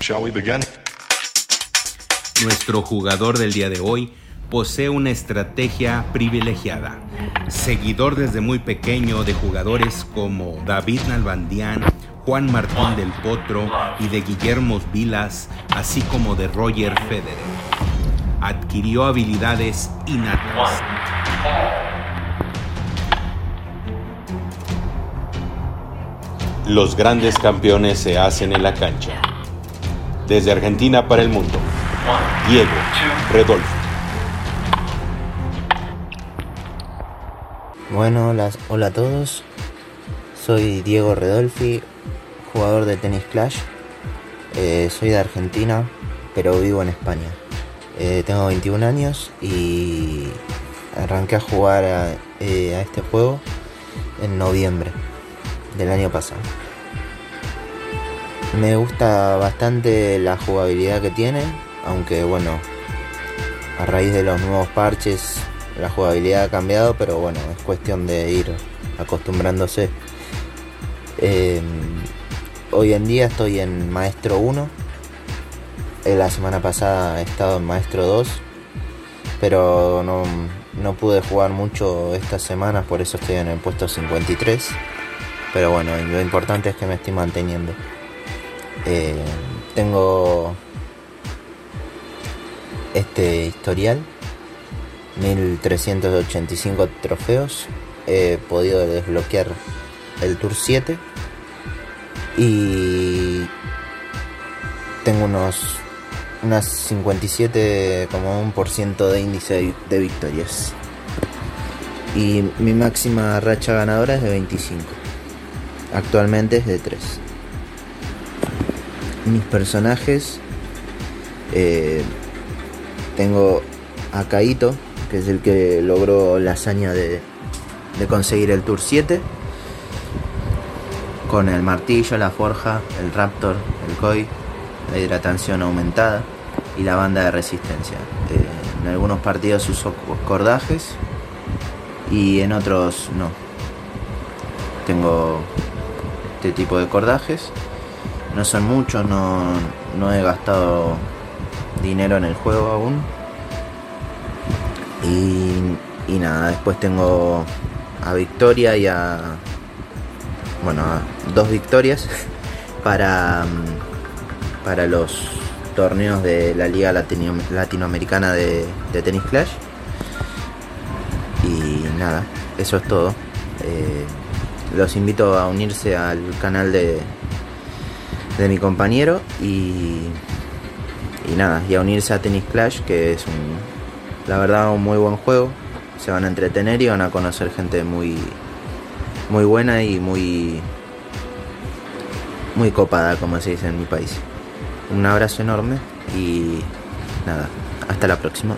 Shall we begin? Nuestro jugador del día de hoy posee una estrategia privilegiada. Seguidor desde muy pequeño de jugadores como David Nalbandián, Juan Martín del Potro y de Guillermo Vilas, así como de Roger Federer. Adquirió habilidades innatas. Los grandes campeones se hacen en la cancha. Desde Argentina para el mundo, Diego Redolfo. Bueno, hola, hola a todos. Soy Diego Redolfi, jugador de Tennis Clash. Eh, soy de Argentina, pero vivo en España. Eh, tengo 21 años y arranqué a jugar eh, a este juego en noviembre del año pasado. Me gusta bastante la jugabilidad que tiene, aunque bueno, a raíz de los nuevos parches la jugabilidad ha cambiado, pero bueno, es cuestión de ir acostumbrándose. Eh, hoy en día estoy en Maestro 1. Eh, La semana pasada he estado en Maestro 2. Pero no, no pude jugar mucho estas semanas, por eso estoy en el puesto 53. Pero bueno, lo importante es que me estoy manteniendo. Eh, tengo este historial 1385 trofeos. He podido desbloquear el Tour 7. Y tengo unos unas 57,1% de índice de, victorias. Y mi máxima racha ganadora es de 25. Actualmente es de 3. Mis personajes. eh, tengo a Kaito, que es el que logró la hazaña de, de conseguir el Tour 7. Con el martillo, la forja, el raptor, el koi, la hidratación aumentada y la banda de resistencia. Eh, en algunos partidos uso cordajes y en otros no. Tengo este tipo de cordajes. No son muchos, no, no he gastado dinero en el juego aún. Y, y nada, después tengo a Victoria y a. Bueno, a dos victorias para, para los torneos de la Liga Latino- Latinoamericana de, de Tennis Clash. Y nada, eso es todo. Eh, los invito a unirse al canal de, de mi compañero y, y nada, y a unirse a Tennis Clash, que es un, la verdad un muy buen juego. Se van a entretener y van a conocer gente muy, muy buena y muy, muy copada, como se dice en mi país. Un abrazo enorme y nada, hasta la próxima.